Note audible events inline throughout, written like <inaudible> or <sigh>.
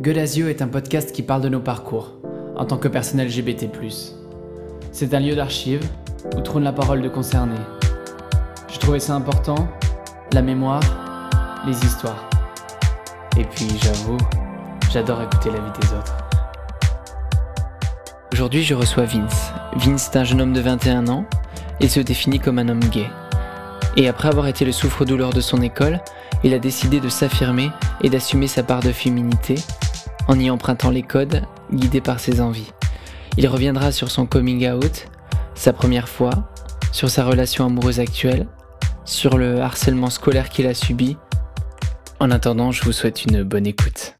Gueule est un podcast qui parle de nos parcours, en tant que personne LGBT. C'est un lieu d'archives où trône la parole de concernés. Je trouvais ça important, la mémoire, les histoires. Et puis j'avoue, j'adore écouter la vie des autres. Aujourd'hui, je reçois Vince. Vince est un jeune homme de 21 ans et se définit comme un homme gay. Et après avoir été le souffre-douleur de son école, il a décidé de s'affirmer et d'assumer sa part de féminité en y empruntant les codes guidés par ses envies. Il reviendra sur son coming out, sa première fois, sur sa relation amoureuse actuelle, sur le harcèlement scolaire qu'il a subi. En attendant, je vous souhaite une bonne écoute.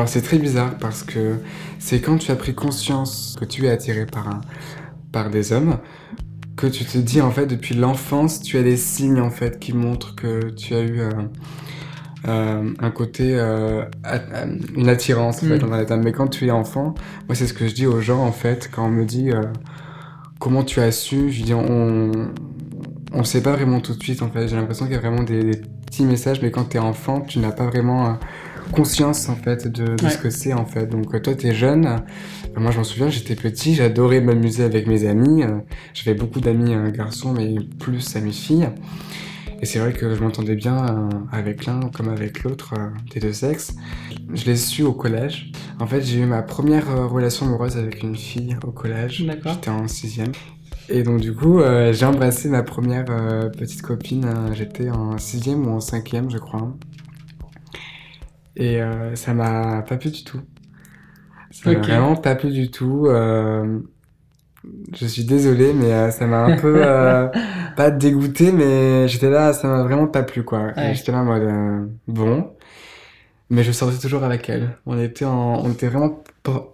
Alors c'est très bizarre parce que c'est quand tu as pris conscience que tu es attiré par, un, par des hommes que tu te dis en fait depuis l'enfance tu as des signes en fait qui montrent que tu as eu euh, euh, un côté euh, une attirance en fait mm. mais quand tu es enfant moi c'est ce que je dis aux gens en fait quand on me dit comment tu as su je dis on on sait pas vraiment tout de suite en fait j'ai l'impression qu'il y a vraiment des, des, petits messages mais quand tu es enfant tu n'as pas vraiment conscience en fait de, ce que c'est en fait. Donc toi t'es jeune, euh, moi je m'en souviens, j'étais petit, j'adorais m'amuser avec mes amis. Euh, j'avais beaucoup d'amis euh, garçons mais plus amis filles. Et c'est vrai que je m'entendais bien avec l'un comme avec l'autre des deux sexes. Je l'ai su au collège. En fait, j'ai eu ma première relation amoureuse avec une fille au collège. J'étais en sixième. Et donc du coup, j'ai embrassé ma première petite copine. J'étais en sixième ou en cinquième, je crois. Et euh, ça m'a pas plu du tout. Ça m'a vraiment pas plu du tout. Euh, je suis désolé, mais euh, ça m'a un peu <laughs> pas dégoûté, mais j'étais là, ça m'a vraiment pas plu quoi. J'étais là en mode bon, mais je sortais toujours avec elle. On était en, on était vraiment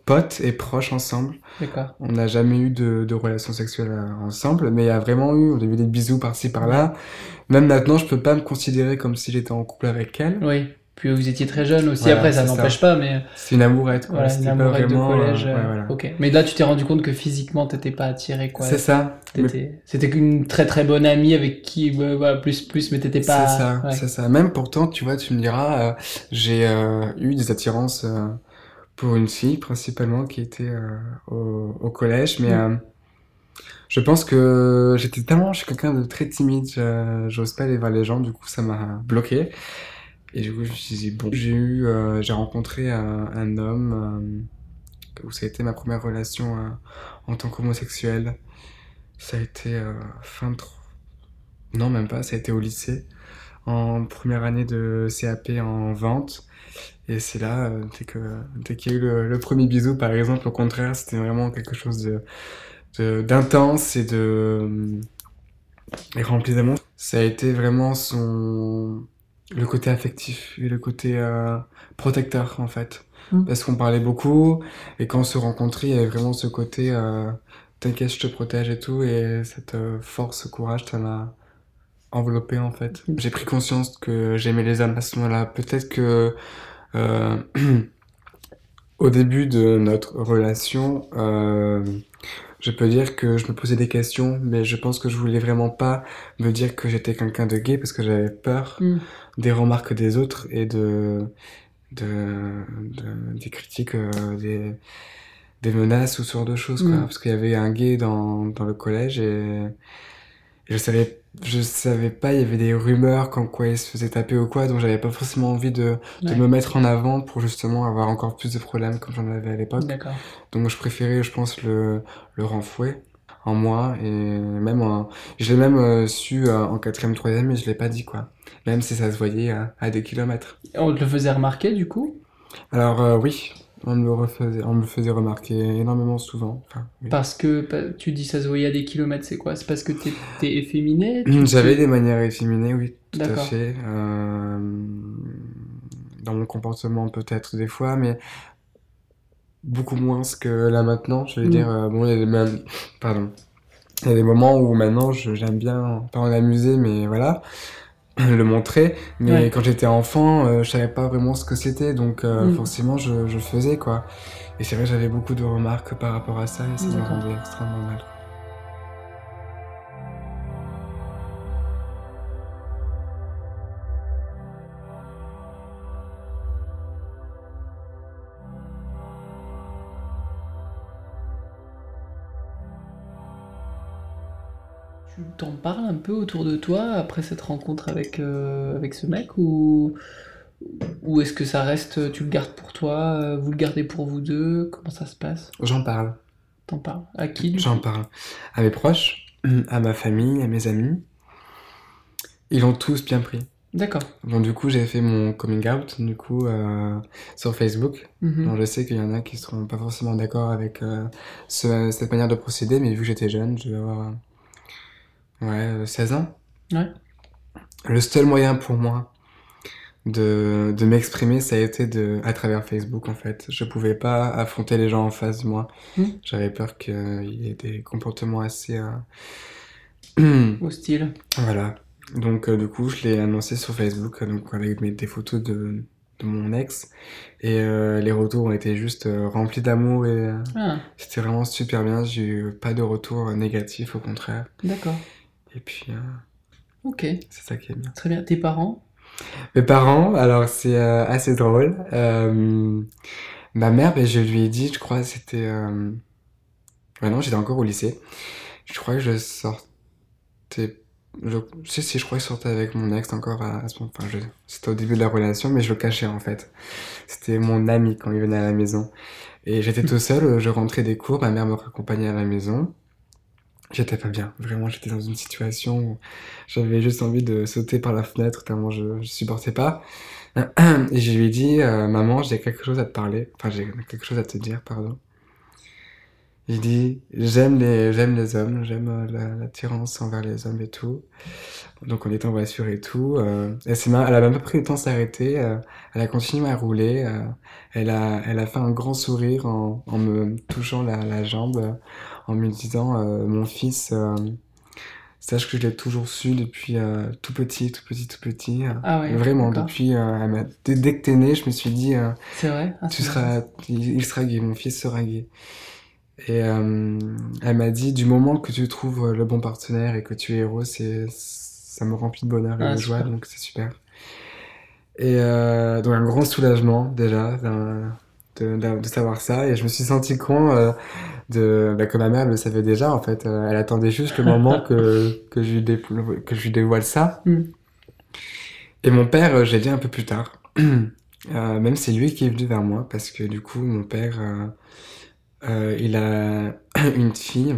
potes et proches ensemble. D'accord. On n'a jamais eu de, de relations sexuelles ensemble, mais il y a vraiment eu, on a eu des bisous par-ci par-là. Même maintenant, je peux pas me considérer comme si j'étais en couple avec elle. Oui. Puis vous étiez très jeune aussi, après ça n'empêche pas, mais. C'est une amourette, quoi. Voilà, une amourette de collège. Euh, euh, ok. Mais là, tu t'es rendu compte que physiquement, t'étais pas attiré, quoi. C'est ça. C'était une très très bonne amie avec qui, bah, plus plus, mais t'étais pas. C'est ça, c'est ça. Même pourtant, tu vois, tu me diras, euh, j'ai eu des attirances pour une fille, principalement, qui était au, au, collège, mais. Mm. Je pense que j'étais tellement, je suis quelqu'un de très timide, j'ose pas aller vers les gens, du coup ça m'a bloqué. Et du coup, je me suis dit, bon, j'ai eu, euh, j'ai rencontré un, homme euh, où ça a été ma première relation euh, en tant qu'homosexuel. Ça a été fin de. Non, même pas, ça a été au lycée, en première année de CAP en vente. Et c'est là, dès qu'il y a eu le, premier bisou, par exemple, au contraire, c'était vraiment quelque chose de d'intense et de et rempli d'amour. Ça a été vraiment son le côté affectif et le côté euh, protecteur en fait. Mm. Parce qu'on parlait beaucoup et quand on se rencontrait, il y avait vraiment ce côté euh, t'inquiète, je te protège et tout. Et cette euh, force, ce courage, ça m'a enveloppé en fait. Mm. J'ai pris conscience que j'aimais les hommes à ce moment-là. Peut-être que euh, <clears throat> au début de notre relation, je peux dire que je me posais des questions, mais je pense que je voulais vraiment pas me dire que j'étais quelqu'un de gay parce que j'avais peur mm. des remarques des autres et de, de, des critiques, euh, des, des menaces ou ce genre de choses, quoi. Mm. Parce qu'il y avait un gay dans, dans le collège et je savais je savais pas, il y avait des rumeurs comme quoi il se faisait taper ou quoi, donc j'avais pas forcément envie de, de me mettre en avant pour justement avoir encore plus de problèmes comme j'en avais à l'époque. Donc je préférais, je pense, le, le renfouer en moi et même en, je l'ai même euh, su euh, en quatrième, troisième, mais je l'ai pas dit quoi. Même si ça se voyait à des kilomètres. On te le faisait remarquer du coup? Alors euh, oui, on me, le refaisait, on me le faisait remarquer énormément souvent. Parce que tu dis ça se voyait à des kilomètres, c'est quoi? C'est parce que t'es es efféminé? <clears throat> J'avais des manières efféminées, oui, tout à fait. Euh, dans mon comportement peut-être des fois, mais beaucoup moins que là maintenant. Je vais mm. dire, euh, bon, il y a des mêmes... Pardon. Il y a des moments où maintenant j'aime bien, pas en amuser, mais voilà le montrer, mais Ouais. quand j'étais enfant, euh, je savais pas vraiment ce que c'était, donc euh, Mm. forcément je, je faisais quoi. Et c'est vrai, j'avais beaucoup de remarques par rapport à ça et ça me rendait extrêmement mal. T'en parles un peu autour de toi après cette rencontre avec, euh, avec ce mec ou, ou est-ce que ça reste, tu le gardes pour toi, euh, vous le gardez pour vous deux, comment ça se passe? J'en parle, T'en parles? À qui j'en parle. À mes proches, <clears throat> à ma famille, à mes amis. Ils l'ont tous bien pris. D'accord. Bon, du coup, j'ai fait mon coming out, du coup, euh, sur Facebook. Mhm. Donc, je sais qu'il y en a qui seront pas forcément d'accord avec euh, ce- cette manière de procéder, mais vu que j'étais jeune, je devais avoir ouais, euh, 16 ans. Ouais. Le seul moyen pour moi de, de m'exprimer, ça a été de, à travers Facebook, en fait. Je pouvais pas affronter les gens en face de moi. Mm. J'avais peur qu'il y ait des comportements assez... euh, <clears throat> Hostile. Voilà. Donc, euh, du coup, je l'ai annoncé sur Facebook, euh, donc avec mes, des photos de, de mon ex. Et euh, les retours ont été juste euh, remplis d'amour et euh, Ah, c'était vraiment super bien. J'ai eu pas de retour euh, négatif, au contraire. d'accord. Et puis, euh, Ok, c'est ça qui est bien. très bien. Tes parents? Mes parents, alors c'est euh, assez drôle. Euh, ma mère, ben, je lui ai dit, je crois, c'était. Ouais, non, j'étais encore au lycée. Je crois que je sortais. Je sais si je crois que je sortais avec mon ex encore à, à ce moment. Enfin, je... c'était au début de la relation, mais je le cachais en fait. C'était mon ami quand il venait à la maison. Et j'étais tout seul, je rentrais des cours, ma mère me raccompagnait à la maison. J'étais pas bien, vraiment, j'étais dans une situation où j'avais juste envie de sauter par la fenêtre tellement je, je supportais pas. <clears throat> Et je lui ai dit, euh, maman, j'ai quelque chose à te parler, enfin j'ai quelque chose à te dire, pardon. Il dit, j'aime les, j'aime les hommes, j'aime euh, la- l'attirance envers les hommes et tout. Donc on était en voiture et tout. Euh, elle elle a même pas pris le temps de s'arrêter. euh, elle a continué à rouler. elle a, elle a fait un grand sourire en, me touchant la, la jambe, en me disant, euh, mon fils, euh, sache que je l'ai toujours su depuis euh, tout petit, tout petit, tout petit. Ah ouais, Vraiment, depuis, euh, dès, que t'es né, je me suis dit, euh, C'est vrai? Ah, tu seras, il, il sera gay, mon fils sera gay. Et elle m'a dit, du moment que tu trouves le bon partenaire et que tu es heureux, c'est, ça me remplit de bonheur et Ah, de joie, super. donc c'est super. Et donc un grand soulagement déjà de, savoir ça, et je me suis senti con euh, de, bah, que ma mère le savait déjà en fait. Euh, elle attendait juste le moment <laughs> que, que, je lui dé- que je lui dévoile ça. Mm. Et mon père, euh, j'ai dit un peu plus tard. <clears throat> Euh, même c'est lui qui est venu vers moi parce que du coup mon père euh, il a <clears throat> une fille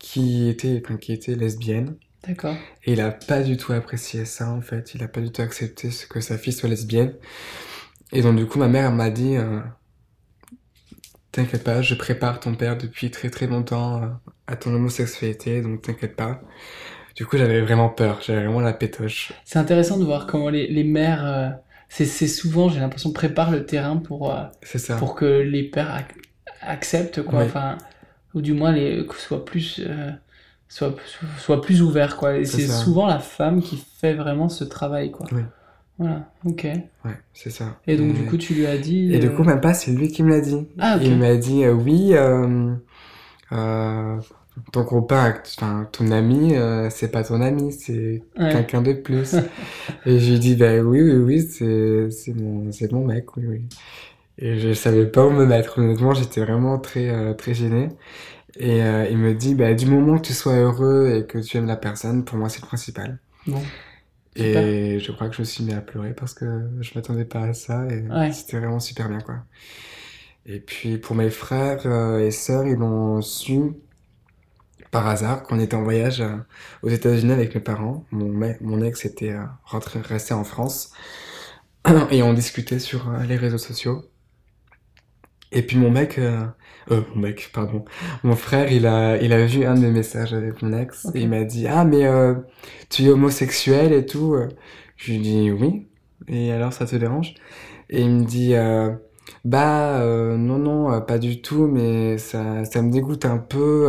qui était enfin, qui était lesbienne D'accord. et il a pas du tout apprécié ça en fait il a pas du tout accepté ce que sa fille soit lesbienne et donc du coup ma mère m'a dit euh, t'inquiète pas je prépare ton père depuis très très longtemps euh, à ton homosexualité donc t'inquiète pas du coup j'avais vraiment peur j'avais vraiment la pétoche C'est intéressant de voir comment les, les mères, euh, c'est c'est souvent, j'ai l'impression, préparent le terrain pour, euh, ça pour que les pères ac- acceptent, quoi. Enfin, ou du moins les, que soient plus, soient, soient plus ouverts, quoi. Et C'est souvent la femme qui fait vraiment ce travail, quoi. Voilà, ok. ouais c'est ça Et donc, du coup, tu lui as dit. Et du euh, coup, même pas, c'est lui qui me l'a dit. Ah. Il m'a dit, euh, oui, euh, ton copain, enfin, ton ami, c'est pas ton ami, c'est Ouais. quelqu'un de plus. <laughs> Et je lui ai dit, bah oui, oui, oui, c'est, c'est mon, c'est mon mec, oui, oui. Et je savais pas où me mettre, honnêtement, j'étais vraiment très, très gêné. Et il me dit, bah, du moment que tu sois heureux et que tu aimes la personne, pour moi, c'est le principal. Bon, Super. Et je crois que je me suis mis à pleurer parce que je m'attendais pas à ça et Ouais. c'était vraiment super bien quoi. Et puis pour mes frères euh, et sœurs, ils l'ont su par hasard qu'on était en voyage euh, aux États-Unis avec mes parents. Mon, ex était euh, rentré, resté en France <clears throat> et on discutait sur les réseaux sociaux. Et puis mon mec, euh, euh, mon mec, pardon, mon frère, il a, il a vu un de mes messages avec mon ex et il m'a dit ah mais euh, tu es homosexuel et tout. Je lui dis oui. Et alors ça te dérange? Et il me dit euh, Bah non non pas du tout mais ça, ça me dégoûte un peu.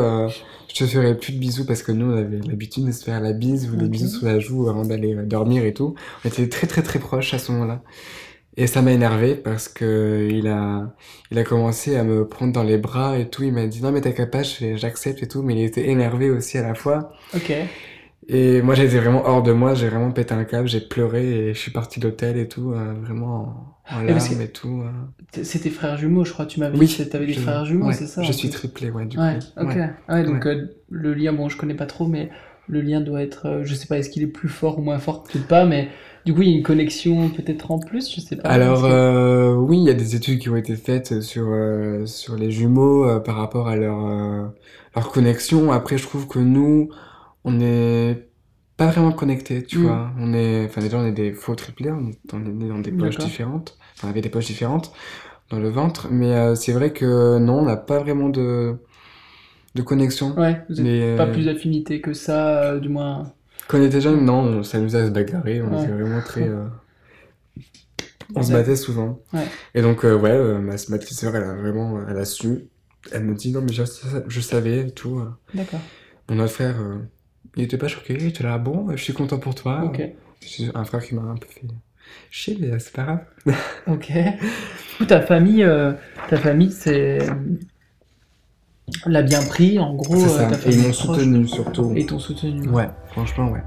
je te ferai plus de bisous parce que nous on avait l'habitude de se faire la bise ou des bisous sous la joue avant d'aller dormir et tout. On était très très très proches à ce moment-là. Et ça m'a énervé parce que il a il a commencé à me prendre dans les bras et tout. Il m'a dit non mais t'es capable, j'accepte et tout. Mais il était énervé aussi à la fois. Ok. Et moi j'étais vraiment hors de moi. J'ai vraiment pété un câble. J'ai pleuré et je suis parti de l'hôtel et tout euh, vraiment en, en Et larmes tout. euh. T- C'est tes frères jumeaux, je crois. Tu m'avais Oui, dit t'avais des frères jumeaux, ouais, c'est ça Je suis triplé, ouais, du Ouais, coup. ok. Ouais. Ouais, donc euh, le lien, bon, je connais pas trop, mais le lien doit être, euh, je sais pas, est-ce qu'il est plus fort ou moins fort Peut-être pas, mais du coup, il y a une connexion peut-être en plus, je sais pas. Alors, que- euh, oui, il y a des études qui ont été faites sur, euh, sur les jumeaux euh, par rapport à leur, leur connexion. Après, je trouve que nous, on n'est pas vraiment connectés, tu Mm. vois. On est, enfin, déjà, on est des faux triplés, on est, on est nés dans des poches différentes, enfin, avec des poches différentes dans le ventre. Mais c'est vrai que non, on n'a pas vraiment de, de connexion. Ouais, vous Mais, pas plus affinité que ça, du moins. Quand on était jeunes, non, on s'amusait à se bagarrer, on Ouais. était vraiment très... euh, On se battait souvent. Ouais. Et donc, euh, ouais, euh, ma, ma petite sœur, elle a vraiment, elle a su. Elle me dit, non, mais je, je savais tout. D'accord. Mon autre frère, il était pas choqué, il était là, bon, je suis content pour toi. Ok. J'ai un frère qui m'a un peu fait chier, mais c'est pas grave. Ok. Du coup, ta famille, ta famille, c'est l'a bien pris, en gros. euh, ça. Et ils m'ont soutenu surtout. Et t'ont soutenu. Ouais, franchement, ouais.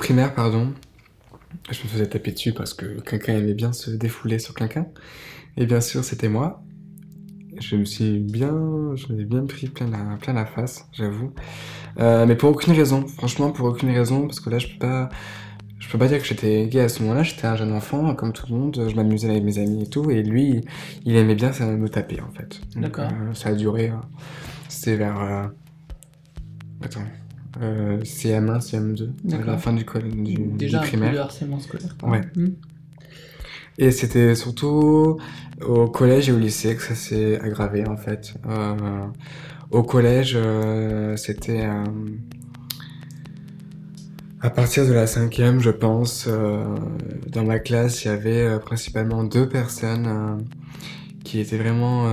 Primaire, pardon, je me faisais taper dessus parce que quelqu'un aimait bien se défouler sur quelqu'un. Et bien sûr, c'était moi. Je me suis bien, je m'ai bien pris plein la, plein la face, j'avoue. Euh, mais pour aucune raison, franchement, pour aucune raison, parce que là, je peux pas, je peux pas dire que j'étais gay à ce moment-là. J'étais un jeune enfant, comme tout le monde. Je m'amusais avec mes amis et tout, et lui, il aimait bien ça me taper en fait. D'accord. euh, ça a duré. euh, C'était vers, euh, attends, euh, CM1, CM2, à la fin du, du, du Déjà peu primaire. de harcèlement scolaire. Ouais. Hmm. Et c'était surtout au collège et au lycée que ça s'est aggravé en fait. Euh, au collège, euh, c'était euh, à partir de la cinquième, je pense. euh, dans ma classe, il y avait euh, principalement deux personnes euh, qui étaient vraiment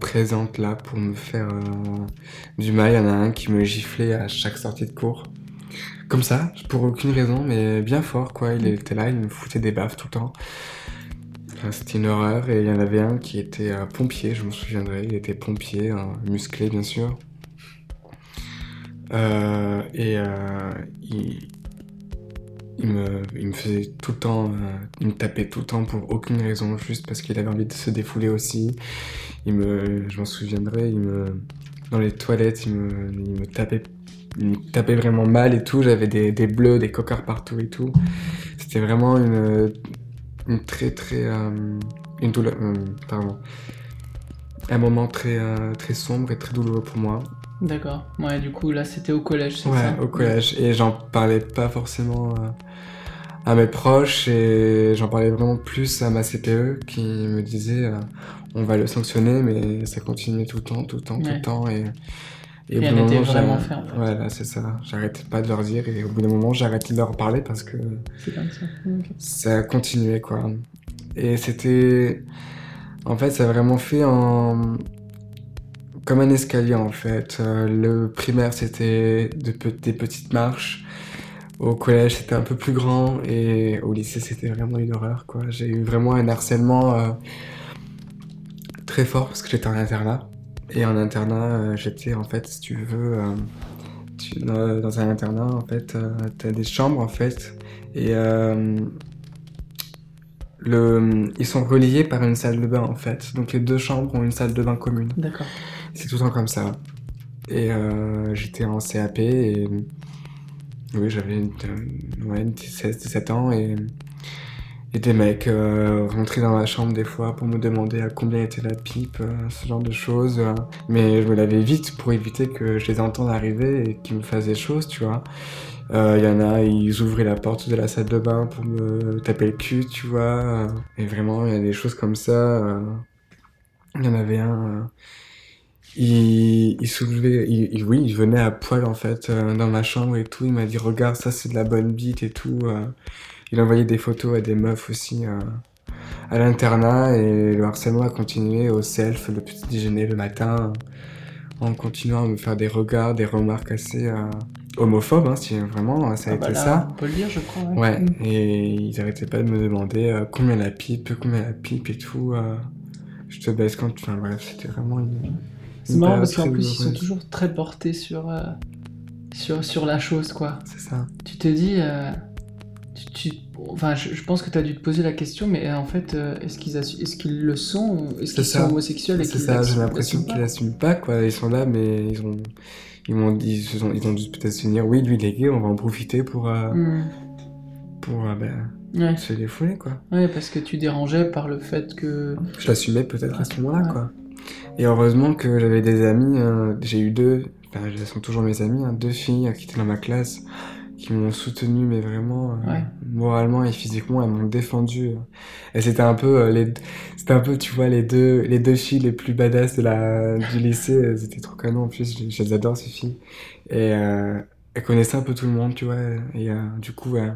euh, présentes là pour me faire euh, du mal. Il y en a un qui me giflait à chaque sortie de cours. Comme ça, pour aucune raison, mais bien fort quoi. Il était là, il me foutait des baffes tout le temps. Enfin, C'était une horreur. Et il y en avait un qui était euh, pompier, je me souviendrai. Il était pompier, hein, musclé bien sûr. Euh, et euh, il, il, me, faisait tout le temps, euh, il me tapait tout le temps pour aucune raison, juste parce qu'il avait envie de se défouler aussi. Il me, je m'en souviendrai, il me, dans les toilettes, il me, il me tapait, il me tapait vraiment mal et tout. J'avais des, bleus, des cocards partout et tout. C'était vraiment une, très très, euh, une douleur, euh, un moment très euh, très sombre et très douloureux pour moi. D'accord. Ouais, du coup, là, c'était au collège, c'est Ouais, ça au collège. Et j'en parlais pas forcément euh, à mes proches et j'en parlais vraiment plus à ma CPE qui me disait euh, on va le sanctionner, mais ça continuait tout le temps, tout le temps, tout le temps. Et, et Rien bout d'un n'était moment, vraiment fait, en fait. Voilà, c'est ça. J'arrêtais pas de leur dire et au bout d'un moment, arrêté de leur parler parce que C'est comme ça. Ok. ça continuait quoi. Et c'était. En fait, ça a vraiment fait en. Comme un escalier en fait. Euh, le primaire c'était de des petites marches. Au collège c'était un peu plus grand. Et au lycée c'était vraiment une horreur quoi. J'ai eu vraiment un harcèlement euh, très fort parce que j'étais en internat. Et en internat, euh, j'étais en fait, si tu veux. dans, un internat en fait, t'as des chambres en fait. Et le, ils sont reliés par une salle de bain en fait. Donc les deux chambres ont une salle de bain commune. D'accord. C'est tout le temps comme ça. Et euh, j'étais en CAP et oui, j'avais une- ouais, 16, 17 ans et, Et des mecs euh, rentraient dans ma chambre des fois pour me demander à combien était la pipe, euh, ce genre de choses. euh. Mais je me lavais vite pour éviter que je les entende arriver et qu'ils me fassent des choses, tu vois. Euh, Il y en a, ils ouvraient la porte de la salle de bain pour me taper le cul, tu vois. euh. Et vraiment, il y a des choses comme ça. euh. Il y en avait un, euh, il, il soulevait, il, il- oui, il venait à poil en fait euh, dans ma chambre et tout. Il m'a dit regarde, ça c'est de la bonne bite et tout. euh. Il envoyait des photos à des meufs aussi euh, à l'internat et le harcèlement a continué au self, le petit déjeuner le matin, en continuant à me faire des regards, des remarques assez euh, homophobes, hein, si vraiment ça a Ah bah été là, ça. On peut le dire, je crois. Ouais, Mm. et ils arrêtaient pas de me demander euh, combien la pipe, combien la pipe et tout. euh, je te baisse quand. Enfin bref, c'était vraiment une. C'est marrant parce qu'en plus, ils sont toujours très portés sur, euh, sur, sur la chose, quoi. C'est ça. Tu te dis. euh, tu, tu- enfin, je, je pense que tu as dû te poser la question, mais euh, en fait, est-ce qu'ils est-ce qu'ils le sont Est-ce qu'ils sont homosexuels C'est ça, j'ai l'impression qu'ils l'assument pas, quoi. Ils sont là, mais ils ont. Ils m'ont dit, ils, ont dû peut-être se dire, oui, lui il est gay, on va en profiter pour, euh, Hmm. pour euh, ben, Ouais. se défouler, quoi. ouais, parce que tu dérangeais par le fait que. Je l'assumais peut-être à ce moment-là, Ouais. quoi. Et heureusement que j'avais des amis, euh, j'ai eu deux, enfin, elles sont toujours mes amis, hein, deux filles euh, qui étaient dans ma classe, qui m'ont soutenu, mais vraiment, euh, moralement et physiquement, elles m'ont défendu. euh. Et c'était un peu, euh, les, c'était un peu, tu vois, les deux, les deux filles les plus badass de la, du lycée, elles étaient trop canons, en plus, je, je les adore, ces filles. Et, euh, elles connaissaient un peu tout le monde, tu vois, et euh, du coup, euh,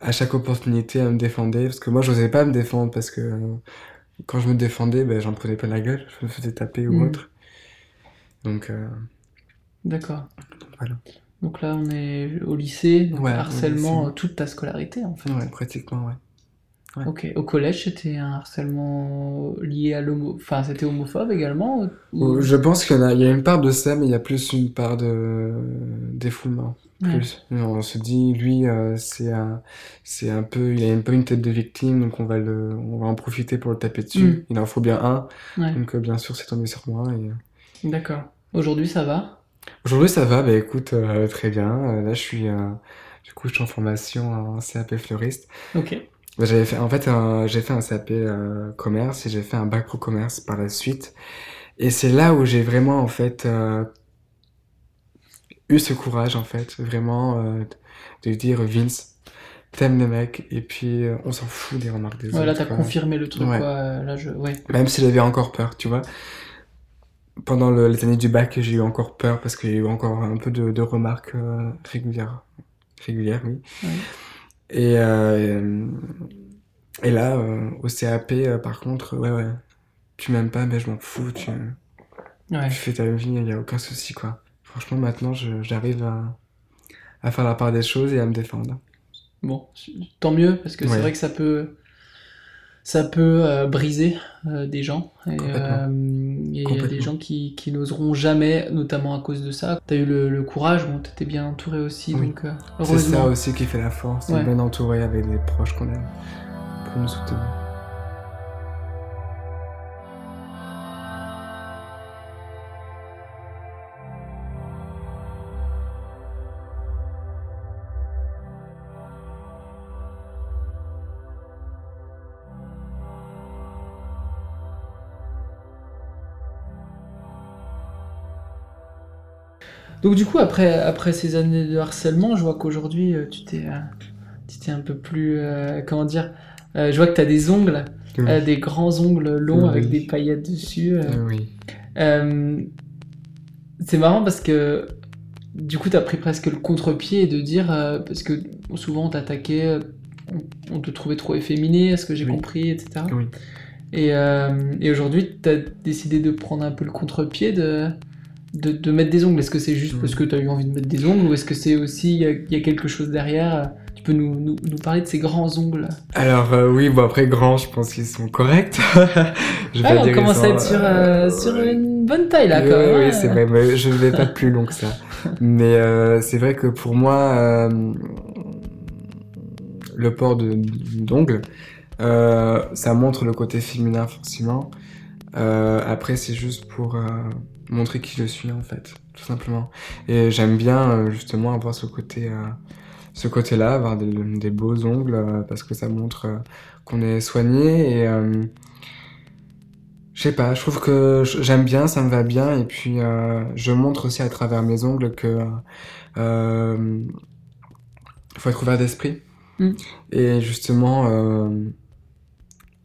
à chaque opportunité, elles me défendaient, parce que moi, j'osais pas me défendre, parce que, euh, quand je me défendais, ben, j'en prenais pas la gueule, je me faisais taper ou Mm. autre. Donc, euh, D'accord. Voilà. Donc là, on est au lycée, donc Ouais, harcèlement lycée. euh, toute ta scolarité, en fait. ouais, pratiquement, ouais. Ouais. Ok. Au collège, c'était un harcèlement lié à l'homo... Enfin, c'était homophobe également ou- Ou- Je pense qu'il y a, y a une part de ça, mais il y a plus une part de défoulement. Ouais. Plus. On se dit, lui, euh, c'est un, c'est un peu, il a un peu une tête de victime, donc on va le, on va en profiter pour le taper dessus. Mm. Il en faut bien un, Ouais. donc euh, bien sûr, c'est tombé sur moi. Et... euh, D'accord. Aujourd'hui, ça va? Aujourd'hui, ça va, bah écoute, euh, très bien. Là, je suis, du coup, je suis en formation en CAP fleuriste. Ok. Bah, J'avais fait, en fait, j'ai fait un CAP commerce et j'ai fait un bac pro commerce par la suite. Et c'est là où j'ai vraiment, en fait, euh, eu ce courage, en fait, vraiment, euh, de dire Vince, t'aimes les mecs et puis euh, on s'en fout des remarques des Ouais, là, autres. t'as quoi. confirmé le truc, Ouais. quoi. Euh, Là, je... Ouais. Même si j'avais encore peur, tu vois. Pendant le- les années du bac, j'ai eu encore peur parce qu'il y a eu encore un peu de, de remarques euh, régulières. Régulières, oui. Et, et là, au CAP, par contre, ouais, ouais. Tu m'aimes pas, mais je m'en fous. Tu, tu fais ta vie, il n'y a aucun souci, quoi. Franchement, maintenant, j'arrive à, à faire la part des choses et à me défendre. Bon, tant mieux, parce que c'est vrai que ça peut, ça peut euh, briser euh, des gens. Et il y a des gens qui, qui n'oseront jamais, notamment à cause de ça. T'as eu le, le courage, bon, t'étais bien entouré aussi, Oui. donc euh, C'est ça aussi qui fait la force, Ouais. bien entouré avec les proches qu'on aime pour nous soutenir. Donc du coup, après, après ces années de harcèlement, je vois qu'aujourd'hui, euh, tu t'es, euh, tu t'es un peu plus, euh, comment dire, je vois que t'as des ongles, Oui. des grands ongles longs Oui. avec des paillettes dessus. oui. C'est marrant parce que du coup, t'as pris presque le contre-pied de dire, parce que souvent on t'attaquait, on, on te trouvait trop efféminé, ce que j'ai compris, etc. Oui. Et, et aujourd'hui, t'as décidé de prendre un peu le contre-pied de, de, de mettre des ongles. Est-ce que c'est juste Oui. parce que t'as eu envie de mettre des ongles ou est-ce que c'est aussi, il y, a- il y a quelque chose derrière Tu peux nous, nous, nous parler de ces grands ongles? Alors euh, oui, bon après grand, je pense qu'ils sont corrects. <laughs> je vais Ah, pas on dire commence à être sur, euh, euh, sur une bonne taille là quand même. oui, c'est vrai, mais je vais pas plus long que ça. <laughs> Mais euh, c'est vrai que pour moi, euh, le port de- d'ongles, euh, ça montre le côté féminin forcément. Euh, après, c'est juste pour euh, montrer qui je suis en fait, tout simplement. Et j'aime bien euh, justement avoir ce côté euh, ce côté-là, avoir des, des beaux ongles, euh, parce que ça montre euh, qu'on est soigné. Et euh, je sais pas, je trouve que j'aime bien, ça me va bien. Et puis je montre aussi à travers mes ongles que faut être ouvert d'esprit. Mm. Et justement,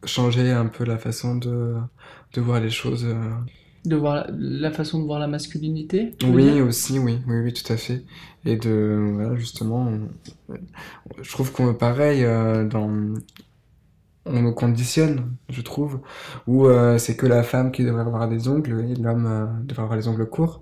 changer un peu la façon de, de voir les choses. De voir la, la façon de voir la masculinité Oui, aussi, oui, oui, oui, tout à fait. Et de, voilà, justement, je trouve qu'on pareil euh, dans, on nous conditionne, je trouve, où euh, c'est que la femme qui devrait avoir des ongles et l'homme euh, devrait avoir les ongles courts.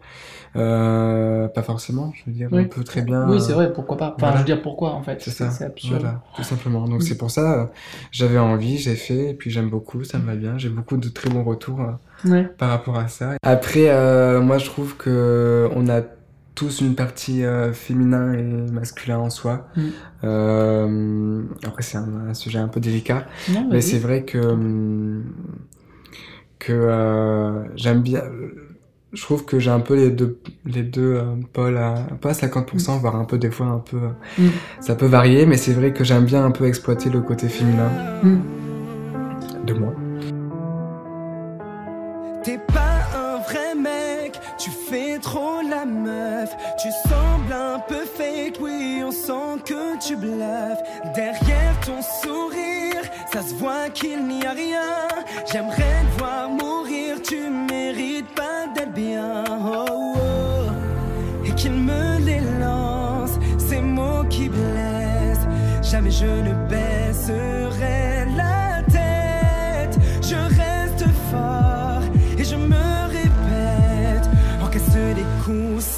Euh, pas forcément, je veux dire, Oui. on peut très bien. Oui, c'est vrai, pourquoi pas. Enfin, voilà. je veux dire pourquoi en fait? C'est ça, C'est absurde. voilà, tout simplement. Donc c'est pour ça, euh, j'avais envie, j'ai fait, et puis j'aime beaucoup, ça me va bien. J'ai beaucoup de très bons retours euh, Ouais. par rapport à ça. Après, euh, moi je trouve que on a tous une partie euh, féminin et masculin en soi. Mm. Euh, après c'est un, un sujet un peu délicat, Non, mais c'est vrai que hum, que euh, j'aime bien. Je trouve que j'ai un peu les deux les deux pôles à pas à 50%, voire un peu des fois un peu. Mm. Ça peut varier, mais c'est vrai que j'aime bien un peu exploiter le côté féminin Mm. de moi. Tu sembles un peu fake, oui, on sent que tu bluffes. Derrière ton sourire, ça se voit qu'il n'y a rien. J'aimerais te voir mourir, tu mérites pas d'être bien. Oh, oh. Et qu'il me les lance, ces mots qui blessent. Jamais je ne baisserai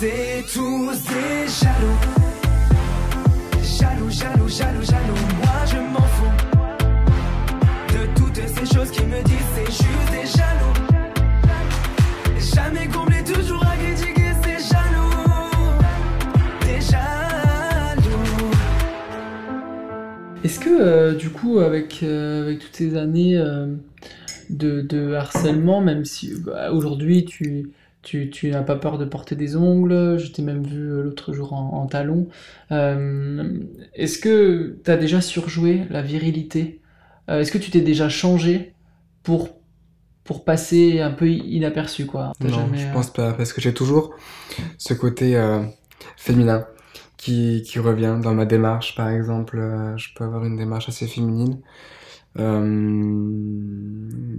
c'est tous des jaloux. Jaloux, jaloux, jaloux, jaloux. Moi je m'en fous de toutes ces choses qui me disent c'est juste des jaloux. Jamais comblé, toujours à critiquer, c'est jaloux. Des jaloux. Est-ce que euh, du coup, avec, euh, avec toutes ces années euh, de, harcèlement, même si bah, aujourd'hui tu, tu, tu n'as pas peur de porter des ongles, je t'ai même vu euh, l'autre jour en, en talons, euh, est-ce que tu as déjà surjoué la virilité? Euh, Est-ce que tu t'es déjà changé pour, pour passer un peu inaperçu quoi? Non, jamais, je pense pas, parce que j'ai toujours ce côté euh, féminin qui, qui revient dans ma démarche, par exemple. je peux avoir une démarche assez féminine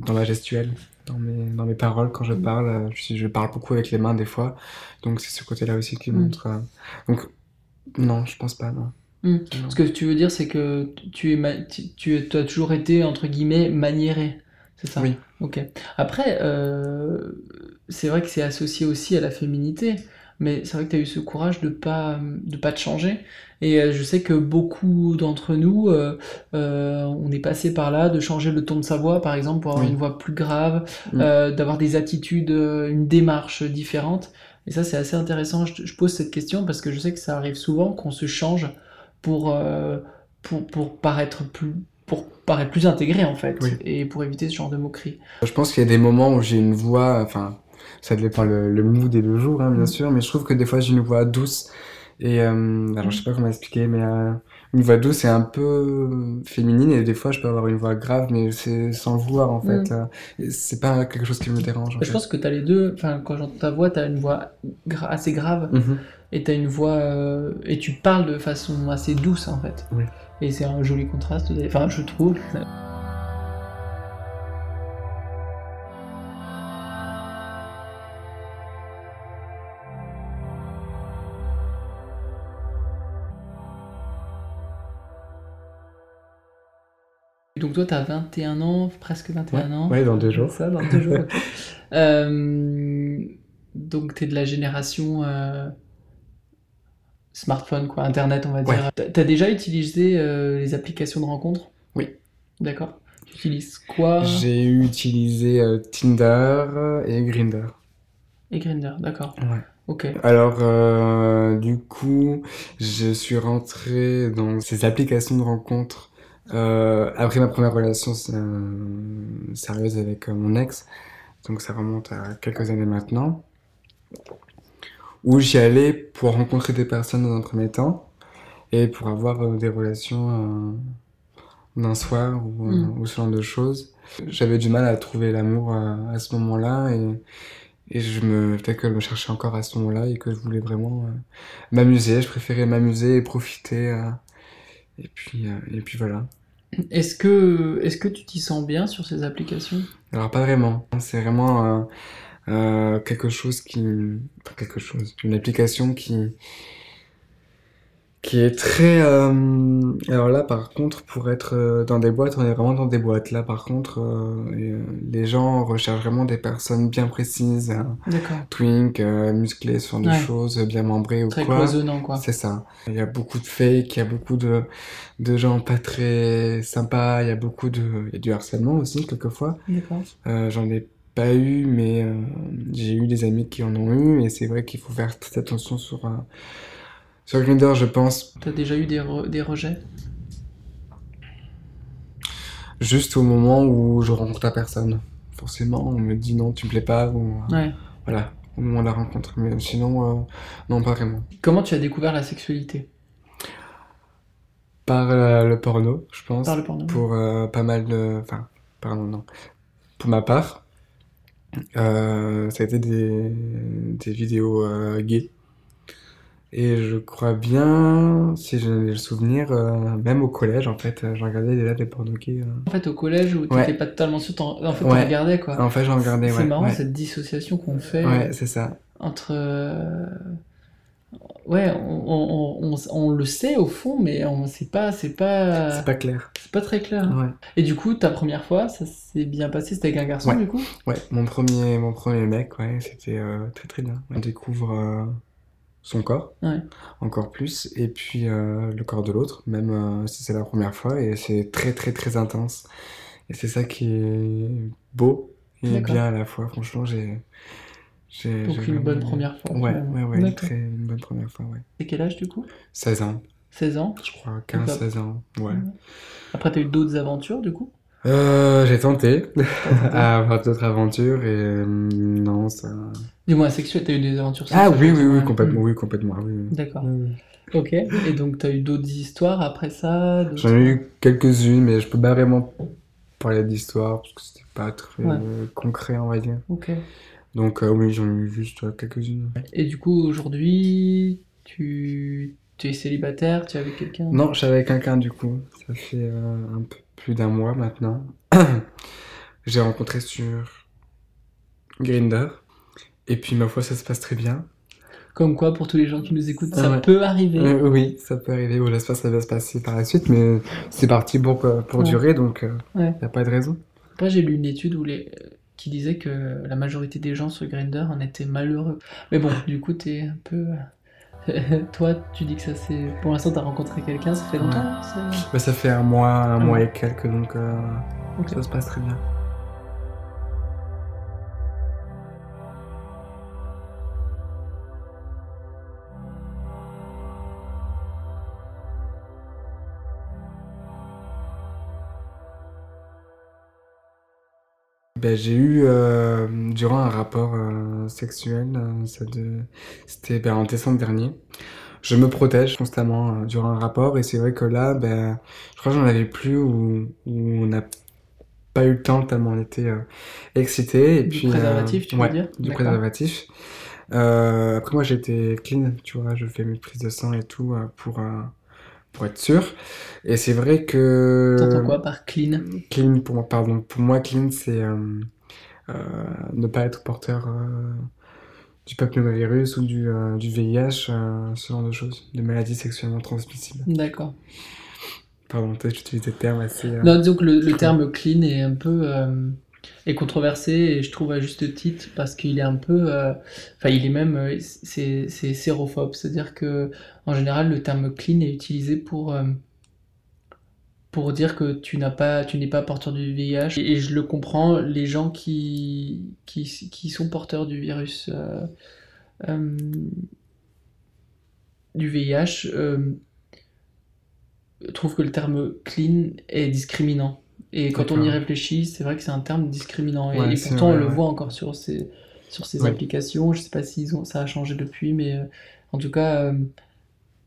dans ma gestuelle, dans mes, dans mes paroles quand je Mm. parle. euh, Je, parle beaucoup avec les mains des fois, donc c'est ce côté-là aussi qui Mm. montre. euh, donc, non, je pense pas, non. Mm. Non. Ce que tu veux dire, c'est que tu, es ma- tu, tu- tu as toujours été, entre guillemets, maniéré. C'est ça? Oui. Ok. Après, euh, c'est vrai que c'est associé aussi à la féminité, mais c'est vrai que tu as eu ce courage de pas, de pas te changer. Et euh, je sais que beaucoup d'entre nous, euh, euh, on est passé par là, de changer le ton de sa voix, par exemple, pour avoir Oui. une voix plus grave, Mm. euh, d'avoir des attitudes, une démarche différente. Et ça, c'est assez intéressant. Je, je pose cette question parce que je sais que ça arrive souvent qu'on se change pour, pour, pour paraître plus pour paraître plus intégré en fait Oui. et pour éviter ce genre de moquerie. Je pense qu'il y a des moments où j'ai une voix, enfin, ça dépend le, le mood et le jour, hein, bien Mm. sûr, mais je trouve que des fois j'ai une voix douce. Et euh, alors, je sais pas comment expliquer, mais euh, une voix douce est un peu féminine et des fois je peux avoir une voix grave, mais c'est sans le vouloir en fait. Euh, et c'est pas quelque chose qui me dérange. en Je fait. pense que tu as les deux, enfin quand j'entends ta voix, tu as une voix gra- assez grave Mhm. et tu as une voix euh, et tu parles de façon assez douce en fait. Oui. Et c'est un joli contraste, enfin je trouve. Donc toi, tu as 21 ans, presque 21 ans. Ouais, dans deux jours. Ça, dans deux jours. <laughs> Euh, donc tu es de la génération euh, smartphone, quoi, Internet, on va dire. T'as- T'as déjà utilisé euh, les applications de rencontres Oui. D'accord. Tu utilises quoi? J'ai utilisé Tinder et Grindr. Et Grindr, d'accord. Ouais. Ok. Alors, euh, du coup, je suis rentré dans ces applications de rencontres euh, après ma première relation euh, sérieuse avec euh, mon ex. Donc, ça remonte à quelques années maintenant. Où j'y allais pour rencontrer des personnes dans un premier temps. et pour avoir euh, des relations d'un soir ou, Mm. ou ce genre de choses. J'avais du mal à trouver l'amour à, à ce moment-là et, et je me peut-être que je me cherchais encore à ce moment-là et que je voulais vraiment m'amuser. Je préférais m'amuser et profiter. et puis et puis voilà. Est-ce que, est-ce que tu t'y sens bien sur ces applications? Alors pas vraiment. C'est vraiment euh, euh, quelque chose qui, enfin, quelque chose, une application qui qui est très. euh, Alors là, par contre, pour être euh, dans des boîtes, on est vraiment dans des boîtes. Là, par contre, euh, les gens recherchent vraiment des personnes bien précises, hein, D'accord. twink, euh, musclées, ce genre de choses, bien membrées ou Très quoi. cloisonnant, quoi. C'est ça. Il y a beaucoup de fake, il y a beaucoup de, de gens pas très sympas, il y a beaucoup de, il y a du harcèlement aussi, quelquefois. D'accord. J'en ai pas eu, mais j'ai eu des amis qui en ont eu, et c'est vrai qu'il faut faire très attention sur, sur Grindr, je pense, T'as déjà eu des, re- des rejets? Juste au moment où je rencontre la personne. Forcément, on me dit non, tu me plais pas, ou euh, Ouais. voilà, au moment de la rencontre. Mais sinon, euh, non, pas vraiment. Comment tu as découvert la sexualité? Par euh, le porno, je pense. Par le porno pour euh, pas mal de... Enfin, pardon, non. Pour ma part, ça a été des, des vidéos gays. Et je crois bien, si j'ai le souvenir, euh, même au collège, en fait, euh, je regardais déjà des pornos gays. euh. En fait, au collège où Ouais. t'étais pas totalement sûr, t'en- en fait, Ouais. t'en regardais, quoi. En fait, j'en regardais, C'est ouais. marrant ouais. cette dissociation qu'on fait Ouais, c'est ça. entre. Ouais, on, on, on, on le sait au fond, mais on sait pas, c'est pas, C'est pas clair. c'est pas très clair. Ouais. Et du coup, ta première fois, ça s'est bien passé, c'était avec un garçon, Ouais. du coup? Ouais, mon premier, mon premier mec, ouais, c'était euh, très très bien. On découvre euh, son corps, Ouais. encore plus, et puis euh, le corps de l'autre, même euh, si c'est la première fois, et c'est très très très intense. Et c'est ça qui est beau et bien à la fois. Franchement, j'ai, j'ai, Donc j'ai une bonne première fois. Ouais, ouais, ouais, une, très, une bonne première fois, ouais. Et quel âge, du coup? 16 ans, 16 ans je crois, 15, D'accord. 16 ans, ouais. Après, t'as eu d'autres aventures, du coup? Euh, j'ai <laughs> tenté à avoir d'autres aventures et euh, non, ça. Dis-moi, sexuel, t'as eu des aventures Ah sexuelles oui, oui, oui, complètement, Mm. oui, complètement, oui. oui. D'accord. Oui, oui. Ok. Et donc, t'as eu d'autres histoires après ça J'en ai eu quelques-unes, mais je peux pas vraiment parler d'histoire parce que c'était pas très Ouais. concret, on va dire. Ok. Donc euh, oui, j'en ai eu juste quelques-unes. Et du coup, aujourd'hui, tu... tu es célibataire, tu es avec quelqu'un? Non, je suis avec quelqu'un du coup. Ça fait euh, un peu plus d'un mois maintenant. <clears throat> J'ai rencontré sur Grindr. Et puis ma foi, ça se passe très bien. Comme quoi, pour tous les gens qui nous écoutent, Ah ça ouais. peut arriver. Euh, oui, ça peut arriver. Bon, j'espère que ça va se passer par la suite, mais c'est parti pour, euh, pour Ouais. durer, donc il Ouais. n'y a pas de raison. Après, j'ai lu une étude où les... qui disait que la majorité des gens sur Grindr en étaient malheureux. Mais bon, du coup, t'es un peu... <laughs> Toi, tu dis que ça c'est... Pour l'instant, t'as rencontré quelqu'un, ça fait longtemps Bah, ça fait un mois, un Ah mois et quelques, donc euh, ça se passe très bien. Ben, j'ai eu, euh, durant un rapport euh, sexuel, euh, c'était ben, en décembre dernier. Je me protège constamment durant un rapport et c'est vrai que là, ben, je crois que j'en avais plus où on n'a pas eu le temps tellement on était excités. Et Du puis, préservatif, tu veux ouais, dire? Du préservatif. Après moi j'étais clean, tu vois, je fais mes prises de sang et tout pour, pour être sûr. Et c'est vrai que... T'entends quoi par clean? Clean, pour moi, pardon, pour moi, clean, c'est euh, euh, ne pas être porteur euh, du papillomavirus ou du, du VIH, ce genre de choses, de maladies sexuellement transmissibles. D'accord. Pardon, peut-être que j'utilise des termes assez... Non, disons que le, le terme clean est un peu est controversé et je trouve à juste titre parce qu'il est un peu, euh, enfin il est même, euh, c'est sérophobe, c'est-à-dire que en général le terme clean est utilisé pour euh, pour dire que tu n'as pas, tu n'es pas porteur du VIH et, je le comprends, les gens qui qui, qui sont porteurs du virus du VIH trouvent que le terme clean est discriminant. Et quand on y réfléchit, c'est vrai que c'est un terme discriminant. Et, Ouais, et c'est pourtant, vrai, on le ouais. voit encore sur ces, sur ces Ouais. applications. Je sais pas si ça a changé depuis, mais euh, en tout cas, euh,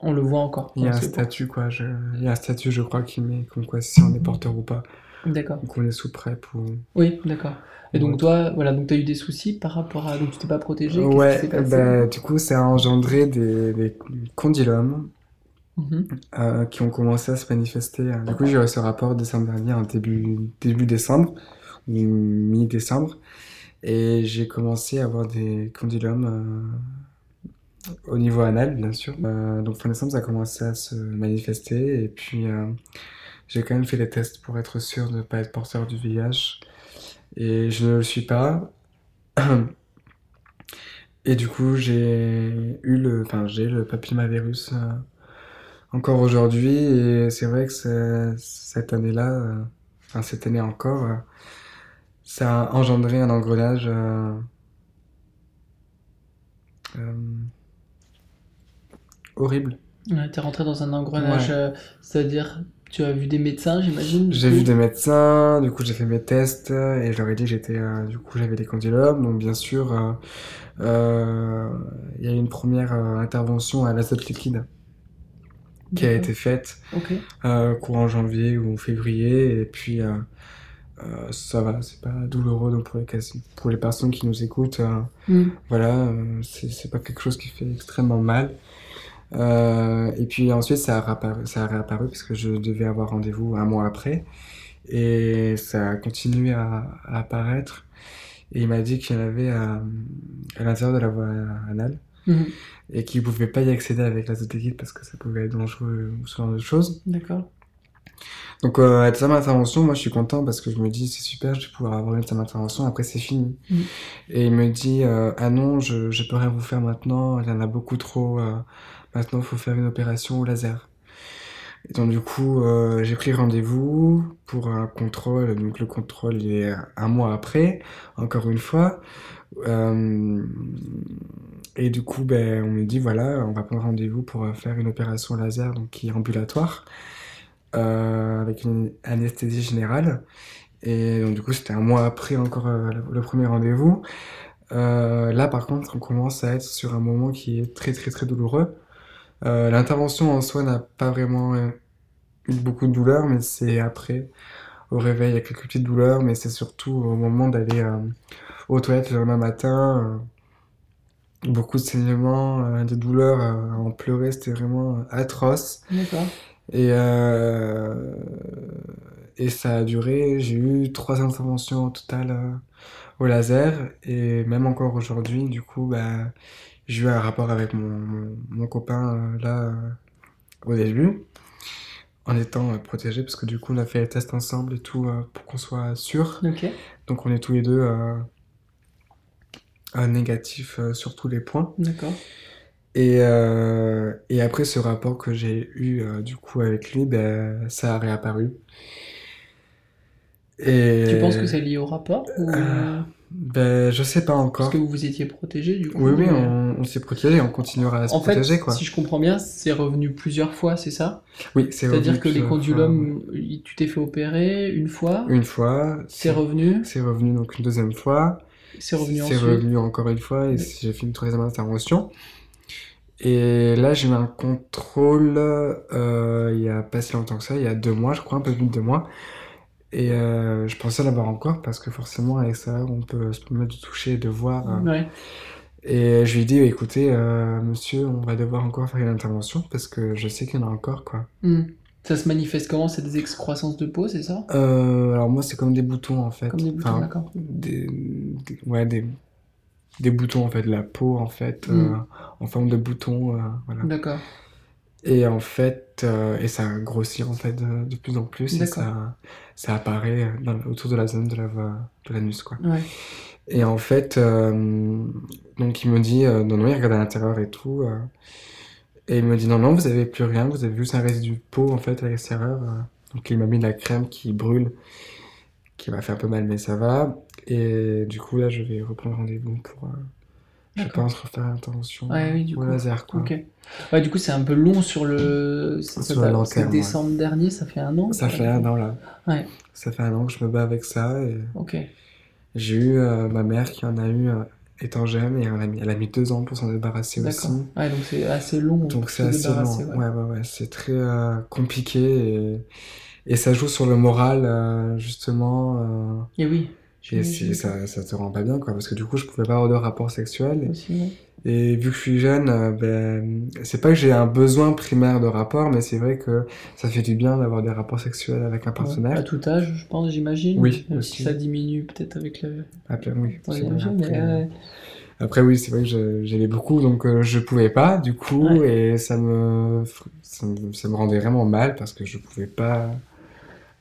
On le voit encore. Il y a un statut, quoi. Je... Il y a un statut, je crois, qui met comme quoi si on est porteur ou pas. D'accord. Donc on est sous PrEP ou. Oui, d'accord. Et donc toi, voilà, donc tu as eu des soucis par rapport à... Donc tu t'es pas protégé Ouais, passé bah, du coup, ça a engendré des, des condylomes Mhm. euh, qui ont commencé à se manifester. euh. Du coup, j'ai eu ce rapport décembre dernier, en début, décembre, ou mi-décembre, et j'ai commencé à avoir des condylomes euh, au niveau anal, bien sûr. Donc, fin décembre, ça a commencé à se manifester, et puis j'ai quand même fait les tests pour être sûr de ne pas être porteur du VIH, et je ne le suis pas. <clears throat> Et du coup, j'ai eu le, enfin, j'ai le papillomavirus encore aujourd'hui, et c'est vrai que cette année-là, euh, enfin cette année encore, euh, ça a engendré un engrenage euh, horrible. Ouais, t'es rentré dans un engrenage, Ouais. c'est-à-dire tu as vu des médecins, j'imagine J'ai vu des médecins, du coup j'ai fait mes tests et je leur ai dit que j'étais, euh, du coup j'avais des condylomes, donc bien sûr euh, euh, il y a eu une première intervention à l'azote liquide qui a été faite Ok. euh, courant janvier ou février et puis euh, euh, ça va, c'est pas douloureux donc pour les, quasi- pour les personnes qui nous écoutent, Mm. voilà, c'est pas quelque chose qui fait extrêmement mal. Et puis ensuite, ça a réapparu, ça a réapparu parce que je devais avoir rendez-vous un mois après. Et ça a continué à, à apparaître. Et il m'a dit qu'il y en avait à, à l'intérieur de la voie anale Mhm. et qu'il pouvait pas y accéder avec l'azote liquide parce que ça pouvait être dangereux ou ce genre de choses. D'accord. Donc euh, à cette intervention, moi je suis content parce que je me dis c'est super, je vais pouvoir avoir une deuxième intervention, après c'est fini. Mm. Et il me dit euh, ah non, je, je peux rien vous faire maintenant, il y en a beaucoup trop, euh, maintenant il faut faire une opération au laser. Et donc du coup euh, j'ai pris rendez-vous pour un contrôle, donc le contrôle il est un mois après, encore une fois. Euh, et du coup ben, on me dit voilà, on va prendre rendez-vous pour euh, faire une opération laser donc qui est ambulatoire euh, avec une anesthésie générale. Et donc, du coup, c'était un mois après encore euh, le, premier rendez-vous. Là, par contre, on commence à être sur un moment qui est très, très, très douloureux. L'intervention en soi n'a pas vraiment eu beaucoup de douleur, mais c'est après, au réveil, il y a quelques petites douleurs, mais c'est surtout au moment d'aller aux toilettes le lendemain matin. Euh, beaucoup de saignements, euh, des douleurs euh, à en pleurer, c'était vraiment atroce. D'accord. Et, euh, et ça a duré, j'ai eu trois interventions au total euh, au laser, et même encore aujourd'hui, du coup, bah, j'ai eu un rapport avec mon, mon, mon copain euh, là euh, au début, en étant euh, protégé, parce que du coup, on a fait les tests ensemble et tout euh, pour qu'on soit sûr. Donc, on est tous les deux euh, euh, euh, sur tous les points. D'accord. Et, euh, et après ce rapport que j'ai eu euh, du coup avec lui, ben, ça a réapparu. Et Tu penses que c'est lié au rapport ou... Euh, ben, je sais pas Parce encore. que vous vous étiez protégé du coup Oui, oui, on, on s'est protégé, on continuera à se En fait, protéger, quoi. si je comprends bien, c'est revenu plusieurs fois, c'est ça? Oui, c'est C'est-à-dire revenu que les plusieurs fois, condylomes, tu t'es fait opérer une fois, ouais. Une fois, c'est revenu, c'est revenu donc une deuxième fois, c'est revenu c'est ensuite. revenu encore une fois, et Oui. j'ai fait une troisième intervention. Et là, j'ai eu un contrôle euh, il y a pas si longtemps que ça, il y a deux mois, je crois, un peu plus de deux mois. Et euh, je pensais l'avoir encore parce que forcément, avec ça, on peut se permettre de toucher de voir. euh. Ouais. Et je lui ai dit, écoutez, euh, monsieur, on va devoir encore faire une intervention parce que je sais qu'il y en a encore, quoi. Hmm. Ça se manifeste comment? C'est des excroissances de peau, c'est ça? Euh, alors moi, c'est comme des boutons, en fait. Comme des boutons, Enfin, d'accord. des, des- ouais, des, des boutons, en fait, de la peau, en fait, Mm. euh, en forme de bouton, euh, voilà. D'accord. Et en fait, euh, et ça grossit, en fait, de, de plus en plus, et ça, ça apparaît dans- autour de la zone de la, de l'anus, quoi. Ouais. Et en fait, donc il me dit, non, non, il regarde à l'intérieur et tout. Et il me dit, non, non, vous avez plus rien, vous avez juste un résidu de peau en fait à l'extérieur. donc il m'a mis de la crème qui brûle, qui m'a fait un peu mal, mais ça va. Et du coup, là, je vais reprendre rendez-vous pour, euh, je pense, refaire l'intervention Ouais, oui, du au coup. laser, quoi. Ouais, du coup, c'est un peu long sur le. c'est ouais. décembre dernier, ça fait un an Ça fait un an, là. Ouais. Ça fait un an que je me bats avec ça. Et Ok. j'ai eu euh, ma mère qui en a eu euh, étant jeune et elle a mis, elle a mis deux ans pour s'en débarrasser aussi. Ouais, donc c'est assez long. Donc c'est se assez long. ouais. Ouais, ouais, ouais. C'est très euh, compliqué et, et ça joue sur le moral, euh, justement. Et oui. euh, et j'imagine. c'est- ça, ça te rend pas bien, quoi. Parce que du coup, je pouvais pas avoir de rapport sexuel. Aussi, ouais. Et vu que je suis jeune, euh, ben, c'est pas que j'ai un besoin primaire de rapport, mais c'est vrai que ça fait du bien d'avoir des rapports sexuels avec un partenaire. À tout âge, je pense, j'imagine. Oui, Même aussi. si ça diminue peut-être avec le. Après, oui, âges, mais, après, euh, Après, oui, c'est vrai que j'aimais beaucoup, donc euh, je pouvais pas, du coup, Ouais. et ça me, ça me, ça me rendait vraiment mal parce que je pouvais pas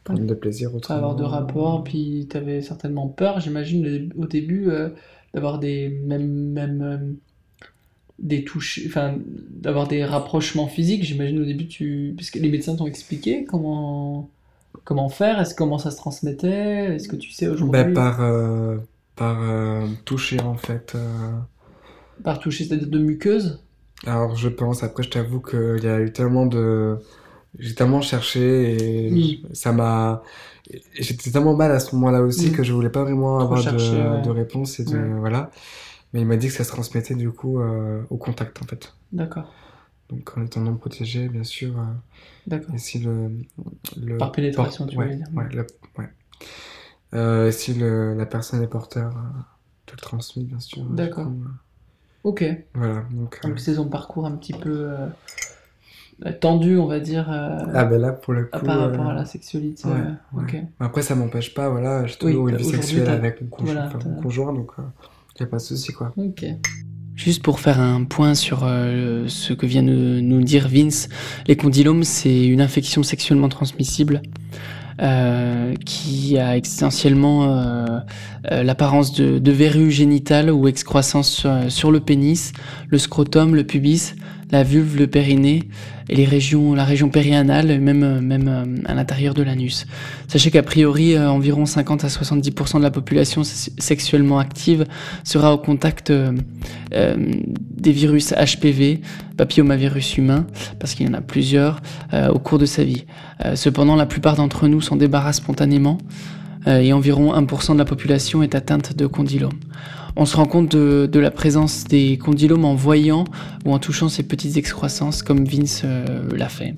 prendre de plaisir autrement. avoir de rapport, puis tu avais certainement peur, j'imagine, au début, euh, d'avoir des même, même euh, des touches, enfin, d'avoir des rapprochements physiques. J'imagine au début, tu, parce que les médecins t'ont expliqué comment comment faire, est-ce comment ça se transmettait, est-ce que tu sais aujourd'hui? Ben, par, euh, par euh, toucher, en fait. euh. par toucher, c'est-à-dire de muqueuse? Alors, je pense, après, je t'avoue qu'il y a eu tellement de... J'ai tellement cherché et Oui. ça m'a... J'étais tellement mal à ce moment-là aussi Mm. que je voulais pas vraiment Trop avoir chercher, de, ouais. de réponse et de... Voilà. Mais il m'a dit que ça se transmettait, du coup, euh, au contact, en fait. D'accord, Donc, en étant non protégé, bien sûr. euh, d'accord. Et si le, le Par pénétration, tu ouais, voulais dire. ouais, le- ouais. Euh, si le, la personne est porteur, te le transmet, bien sûr. D'accord. Ok, voilà. Donc, donc c'est son parcours un petit peu tendu, on va dire. euh, ah ben là, pour le coup. par rapport euh, à la sexualité. ouais, euh, ouais. ok. Après, ça m'empêche pas, voilà, j'ai Oui, toujours une t'as- vie sexuelle avec mon conjoint, voilà, enfin, mon conjoint donc il n'y a pas de souci, quoi. Ok. Juste pour faire un point sur euh, ce que vient de nous dire Vince, les condylomes, c'est une infection sexuellement transmissible euh, qui a essentiellement euh, euh, l'apparence de, de verrues génitales ou excroissance sur, sur le pénis, le scrotum, le pubis, la vulve, le périnée et les régions, la région périanale, même, même euh, à l'intérieur de l'anus. Sachez qu'a priori, euh, environ 50 à 70% de la population se- sexuellement active sera au contact euh, des virus HPV, papillomavirus humain, parce qu'il y en a plusieurs, au cours de sa vie. Cependant, la plupart d'entre nous s'en débarrassent spontanément et environ 1% de la population est atteinte de condylomes. On se rend compte de, la présence des condylomes en voyant ou en touchant ces petites excroissances comme Vince euh, l'a fait.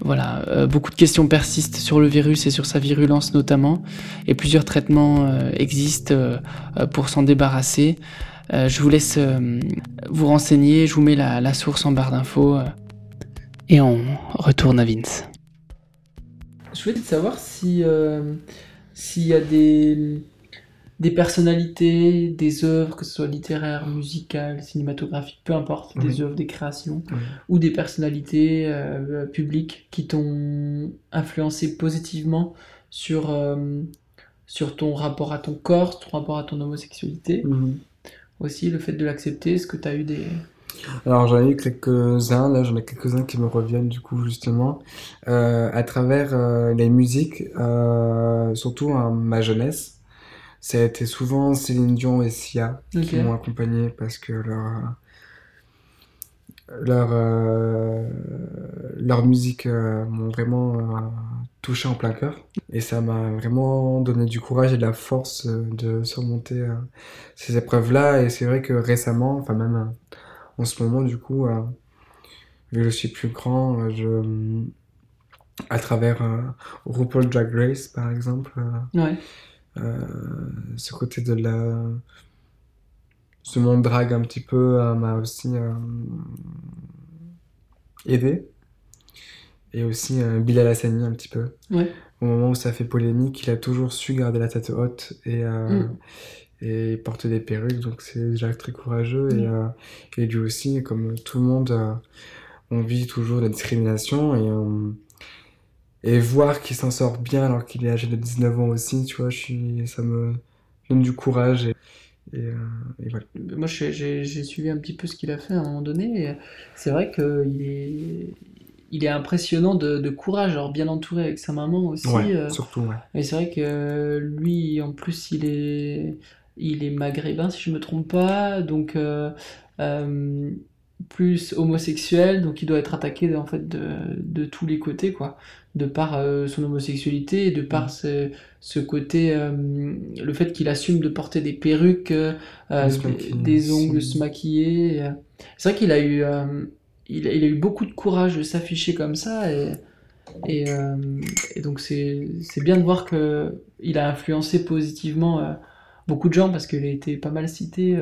Voilà, euh, beaucoup de questions persistent sur le virus et sur sa virulence notamment, et plusieurs traitements euh, existent pour s'en débarrasser. Je vous laisse vous renseigner, je vous mets la, source en barre d'infos, et on retourne à Vince. Je voulais savoir si s'il y a des, des personnalités, des œuvres, que ce soit littéraires, musicales, cinématographiques, peu importe, des œuvres, des créations, Oui. ou des personnalités euh, publiques qui t'ont influencé positivement sur, euh, sur ton rapport à ton corps, ton rapport à ton homosexualité. Aussi, le fait de l'accepter, est-ce que tu as eu des... Alors j'en ai eu quelques-uns, là j'en ai quelques-uns qui me reviennent du coup justement, euh, à travers les musiques, surtout à ma jeunesse. Ça a été souvent Céline Dion et Sia qui m'ont accompagné parce que leur leur euh, leur musique euh, m'ont vraiment euh, touché en plein cœur. Et ça m'a vraiment donné du courage et de la force de surmonter ces épreuves-là. Et c'est vrai que récemment, enfin même en ce moment du coup, vu que je suis plus grand, je à travers RuPaul Drag Race par exemple, Ouais, ce côté de la ce monde drag un petit peu euh, m'a aussi euh, aidé. Et aussi euh, Bilal Hassani un petit peu. Ouais, au moment où ça fait polémique il a toujours su garder la tête haute et euh, Mm. et il porte des perruques. Donc c'est déjà très courageux. Et, Mm. euh, et lui aussi comme tout le monde euh, on vit toujours la discrimination et euh, et voir qu'il s'en sort bien alors qu'il est âgé de 19 ans aussi, tu vois, je suis, ça me donne du courage et, et, euh, et voilà. moi j'ai- suivi un petit peu ce qu'il a fait à un moment donné, c'est vrai qu'il est... Il est impressionnant de, de courage, alors bien entouré avec sa maman aussi. Ouais, euh, surtout, ouais. Et c'est vrai que lui, en plus, il est, il est maghrébin, si je me trompe pas. Donc, euh, plus homosexuel, donc il doit être attaqué en fait de, de tous les côtés, quoi, de par euh, son homosexualité et de par Mm. ce, ce côté, euh, le fait qu'il assume de porter des perruques, euh, des, ongles, se maquiller. C'est vrai qu'il a eu, il, a, il a eu beaucoup de courage de s'afficher comme ça et, et, et donc c'est c'est bien de voir que il a influencé positivement beaucoup de gens parce qu'il a été pas mal cité.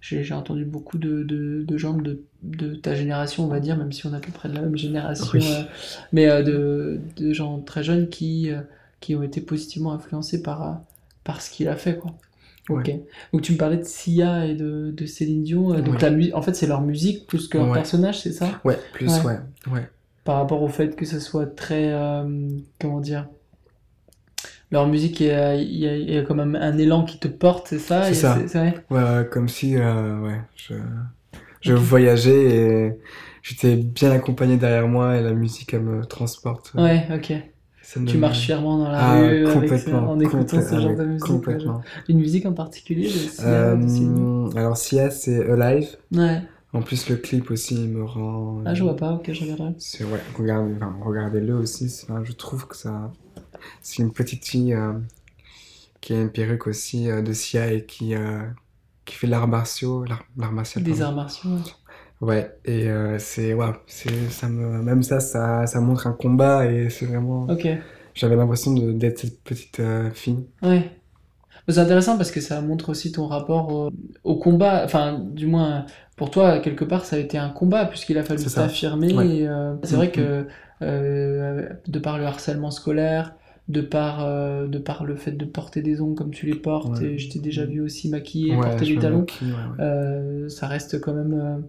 J'ai entendu beaucoup de, de, de gens de, de ta génération, on va dire, même si on est à peu près de la même génération, Oui. euh, mais euh, de, de gens très jeunes qui, euh, qui ont été positivement influencés par, par ce qu'il a fait. Quoi. Ok. Donc tu me parlais de Sia et de, de Céline Dion. Donc Oui. la mu- en fait, c'est leur musique plus que leur Ouais. personnage, c'est ça? Ouais, plus, Ouais. ouais. Par rapport au fait que ce soit très. comment dire Leur musique, il y a, il y y a quand même un élan qui te porte, c'est ça? C'est ça. c'est vrai? Ouais, comme si, euh, ouais, je, je voyageais et j'étais bien accompagné derrière moi et la musique, elle me transporte. Ouais, ok. Ça Tu marches fièrement dans la Ah, rue avec, complètement, en écoutant ce ah genre ouais, de musique. Complètement. Une musique en particulier Euh, alors, Sia, c'est Alive. Ouais. En plus, le clip aussi il me rend. Ah, je vois pas, ok, je regarderai. C'est ouais, regardez, enfin, regardez-le aussi. enfin, je trouve que ça, c'est une petite fille euh, qui a une perruque aussi euh, de Sia et qui euh, qui fait l'art martiaux, l'art, martial. Des arts martiaux. ouais. Et c'est waouh, ça me même ça, ça ça montre un combat et c'est vraiment. Ok. J'avais l'impression d'être cette petite fille. Ouais. C'est intéressant parce que ça montre aussi ton rapport au, au combat. Enfin, du moins, pour toi, quelque part, ça a été un combat puisqu'il a fallu s'affirmer. Ouais. euh, c'est vrai que euh, de par le harcèlement scolaire, de par, euh, de par le fait de porter des ongles comme tu les portes, Ouais. et je t'ai déjà vu aussi maquiller, Ouais, porter des talons, maquille, ça reste quand même.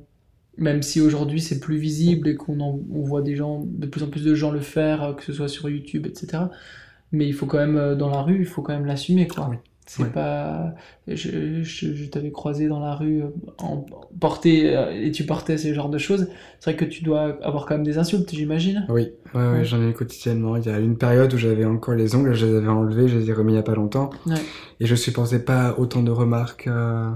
même si aujourd'hui c'est plus visible et qu'on on voit des gens, de plus en plus de gens le faire, que ce soit sur YouTube, etc. Mais il faut quand même, dans la rue, il faut quand même l'assumer, quoi. Oui. C'est Ouais. pas. Je, je, je t'avais croisé dans la rue euh, en porté euh, et tu portais ce genre de choses. C'est vrai que tu dois avoir quand même des insultes, j'imagine. Oui, ouais, j'en ai eu quotidiennement. Il y a une période où j'avais encore les ongles, je les avais enlevés, je les ai remis il y a pas longtemps. Et je supportais pas autant de remarques euh,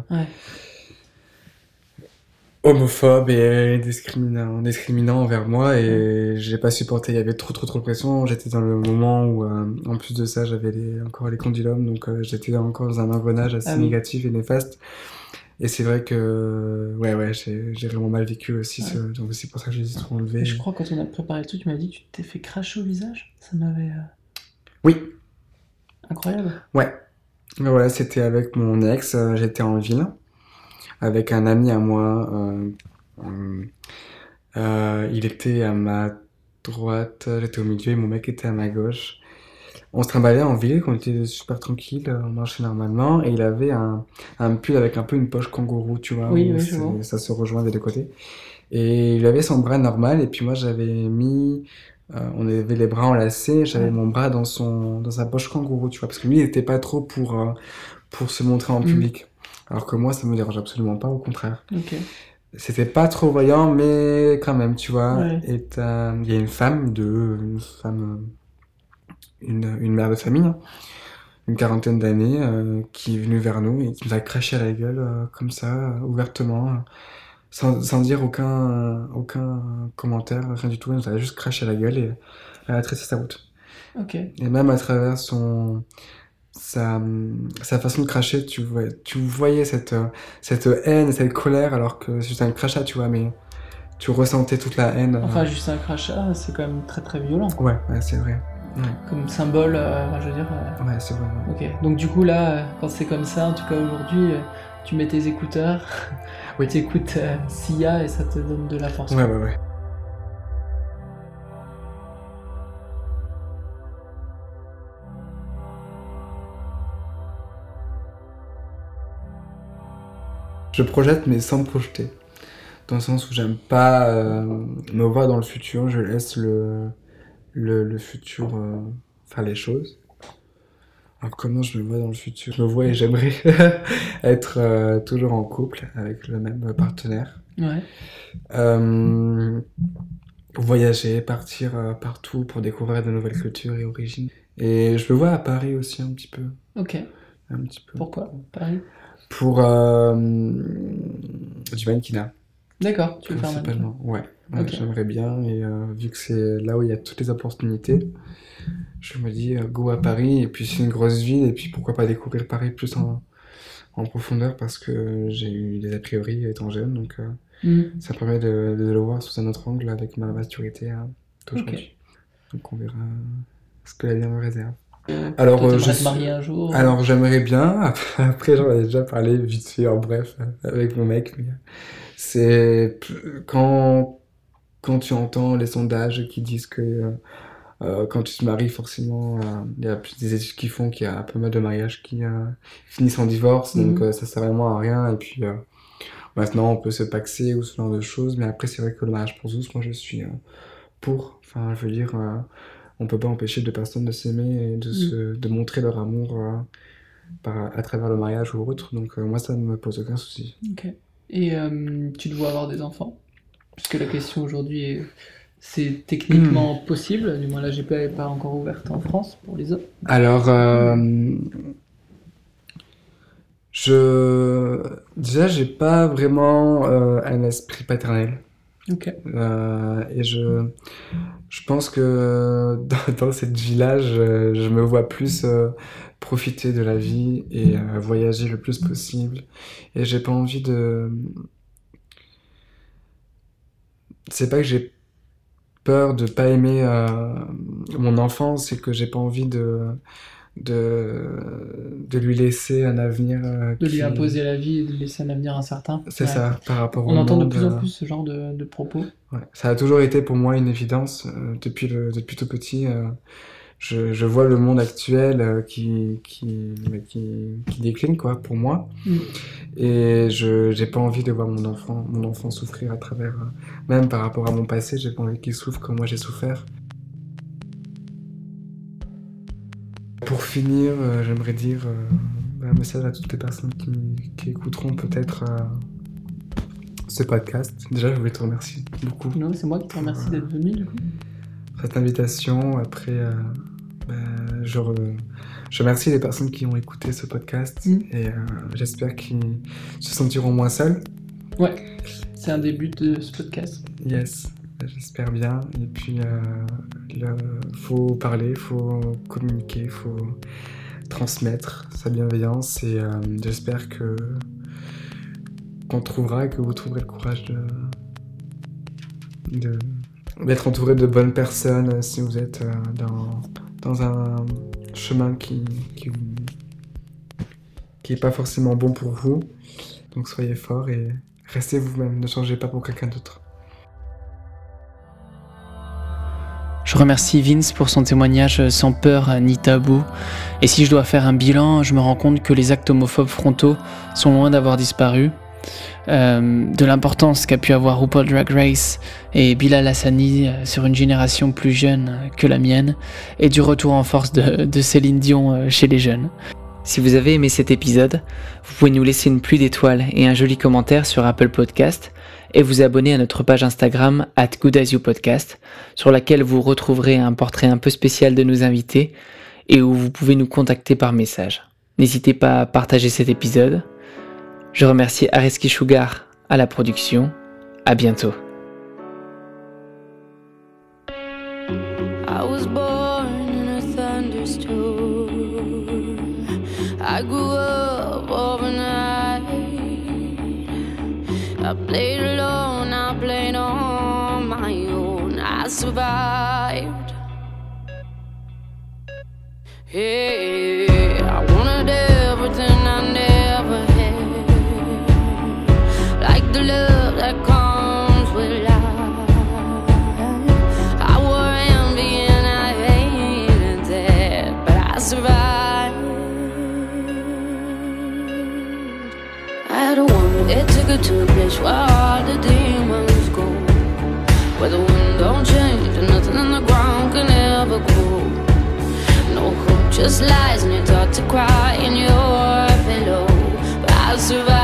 Ouais. homophobes et discriminants, discriminants envers moi. Et j'ai pas supporté. Il y avait trop, trop, trop de pression. J'étais dans le moment où, euh, en plus de ça, j'avais les, encore les condylome. Donc euh, j'étais encore dans un engrenage assez Ah oui. négatif et néfaste. Et c'est vrai que, ouais, ouais, j'ai vraiment mal vécu aussi. Ouais. ce- donc c'est pour ça que j'ai dit tout enlevé. Et je crois quand on a préparé le truc, tu m'as dit que tu t'es fait cracher au visage. Ça m'avait. euh, Oui, Incroyable. Ouais, voilà, c'était avec mon ex, j'étais en ville, avec un ami à moi. euh, euh, il était à ma droite, j'étais au milieu et mon mec était à ma gauche. On se trimballait en ville, on était super tranquille, on marchait normalement, et il avait un, un pull avec un peu une poche kangourou, tu vois, Oui, où oui, vois. ça se rejoint des deux côtés. Et il avait son bras normal, et puis moi j'avais mis, euh, on avait les bras enlacés, j'avais Ouais. mon bras dans son, dans sa poche kangourou, tu vois, parce que lui il était pas trop pour, euh, pour se montrer en Mhm. public. Alors que moi ça me dérange absolument pas, au contraire. Ok. C'était pas trop voyant, mais quand même, tu vois. Ouais. Et il y a une femme de, une femme, une, une mère de famille, hein, une quarantaine d'années, euh, qui est venue vers nous et qui nous a craché à la gueule, euh, comme ça, euh, ouvertement, sans, sans dire aucun, aucun commentaire, rien du tout. Elle nous a juste craché à la gueule et elle a tracé sa route. Ok. Et même à travers son, sa, sa façon de cracher, tu voyais, tu voyais cette, euh, cette haine, cette colère, alors que c'est juste un crachat, tu vois, mais tu ressentais toute la haine. euh. Enfin, juste un crachat, c'est quand même très très violent. Ouais, ouais, c'est vrai. Ouais, Comme symbole, euh, je veux dire. euh, ouais c'est vrai. ouais. Ok, donc du coup là, quand c'est comme ça, en tout cas aujourd'hui, tu mets tes écouteurs, Oui. <laughs> tu écoutes euh, Sia et ça te donne de la force. Ouais, ouais, ouais. Je projette, mais sans me projeter. Dans le sens où j'aime pas euh, me voir dans le futur, je laisse le, le, le futur euh, faire les choses. Alors comment je me vois dans le futur? Je me vois et j'aimerais <laughs> être euh, toujours en couple avec le même partenaire. Ouais. Euh, voyager, partir partout pour découvrir de nouvelles cultures et origines. Et je me vois à Paris aussi un petit peu. Ok. Un petit peu. Pourquoi Paris? Pour euh, du mannequinat. D'accord, tu veux faire. Principalement, ouais. J'aimerais bien, et euh, vu que c'est là où il y a toutes les opportunités, je me dis euh, go à Paris, et puis c'est une grosse ville, et puis pourquoi pas découvrir Paris plus en, en profondeur, parce que j'ai eu des a priori étant jeune, donc euh, Mhm. ça permet de, de le voir sous un autre angle avec ma maturité hein, d'aujourd'hui. Donc on verra ce que la vie me réserve. Alors, Toi, euh, t'aimerais je te marier un jour Alors j'aimerais bien, après, <laughs> après j'en ai déjà parlé vite fait en bref avec mon mec, mais c'est quand, quand tu entends les sondages qui disent que euh, euh, quand tu te maries forcément, euh, il y a plus des études qui font qu'il y a pas mal de mariages qui euh, finissent en divorce, donc euh, ça sert vraiment à rien, et puis euh, maintenant on peut se paxer ou ce genre de choses, mais après c'est vrai que le mariage pour tous, moi je suis euh, pour, enfin je veux dire... on peut pas empêcher deux personnes de s'aimer et de, se, de montrer leur amour euh, par, à travers le mariage ou autre. Donc euh, moi, ça ne me pose aucun souci. Ok. Et euh, tu dois avoir des enfants? Puisque la question aujourd'hui est c'est techniquement Hmm. possible, du moins la GPA n'est pas encore ouverte en France pour les hommes. Alors, je déjà, j'ai pas vraiment un esprit paternel. Ok. Euh, et je, je pense que <laughs> dans, cette euh, je me vois plus euh, profiter de la vie et euh, voyager le plus possible. Et j'ai pas envie de. C'est pas que j'ai peur de pas aimer euh, mon enfant, c'est que j'ai pas envie de, de, de lui laisser un avenir. euh, De lui imposer la vie et de lui laisser un avenir incertain. C'est Ouais. ça, par rapport au On entend de plus en euh, plus ce genre de, de propos. Ouais, ça a toujours été pour moi une évidence euh, depuis le depuis tout petit. euh, je, je vois le monde actuel qui qui, qui qui décline quoi pour moi Mm. et je j'ai pas envie de voir mon enfant mon enfant souffrir à travers même par rapport à mon passé j'ai pas envie qu'il souffre comme moi j'ai souffert. Pour finir, euh, j'aimerais dire euh, un message à toutes les personnes qui, qui écouteront peut-être euh, ce podcast. Déjà, je voulais te remercier beaucoup Non, c'est moi qui te remercie d'être venu du coup. cette invitation. Après, bah, je, re- je remercie les personnes qui ont écouté ce podcast Mm. et j'espère qu'ils se sentiront moins seuls. Ouais, c'est un début de ce podcast. Yes, j'espère bien. Et puis, euh, il faut parler, faut communiquer, faut transmettre sa bienveillance et euh, j'espère que qu'on trouvera que vous trouverez le courage de d'être entouré de bonnes personnes euh, si vous êtes euh, dans, dans un chemin qui qui qui est pas forcément bon pour vous. Donc soyez forts et restez vous-même, ne changez pas pour quelqu'un d'autre. Je remercie Vince pour son témoignage sans peur ni tabou. Et si je dois faire un bilan, je me rends compte que les actes homophobes frontaux sont loin d'avoir disparu. Euh, de l'importance qu'a pu avoir RuPaul Drag Race et Bilal Hassani euh, sur une génération plus jeune que la mienne, et du retour en force de, Céline Dion euh, chez les jeunes. Si vous avez aimé cet épisode, vous pouvez nous laisser une pluie d'étoiles et un joli commentaire sur Apple Podcast et vous abonner à notre page Instagram at Podcast sur laquelle vous retrouverez un portrait un peu spécial de nos invités et où vous pouvez nous contacter par message. N'hésitez pas à partager cet épisode. Je remercie Areski Sugar à la production. À bientôt. A survived. Hey, I wanted everything I never had. Like the love that comes with life. I wore envy and I hated that, but I survived. I had a woman that took her to a place where all the demons go. Where the wind don't change on the ground can ever grow. No hope, just lies, and you're taught to cry in your pillow. But I survived.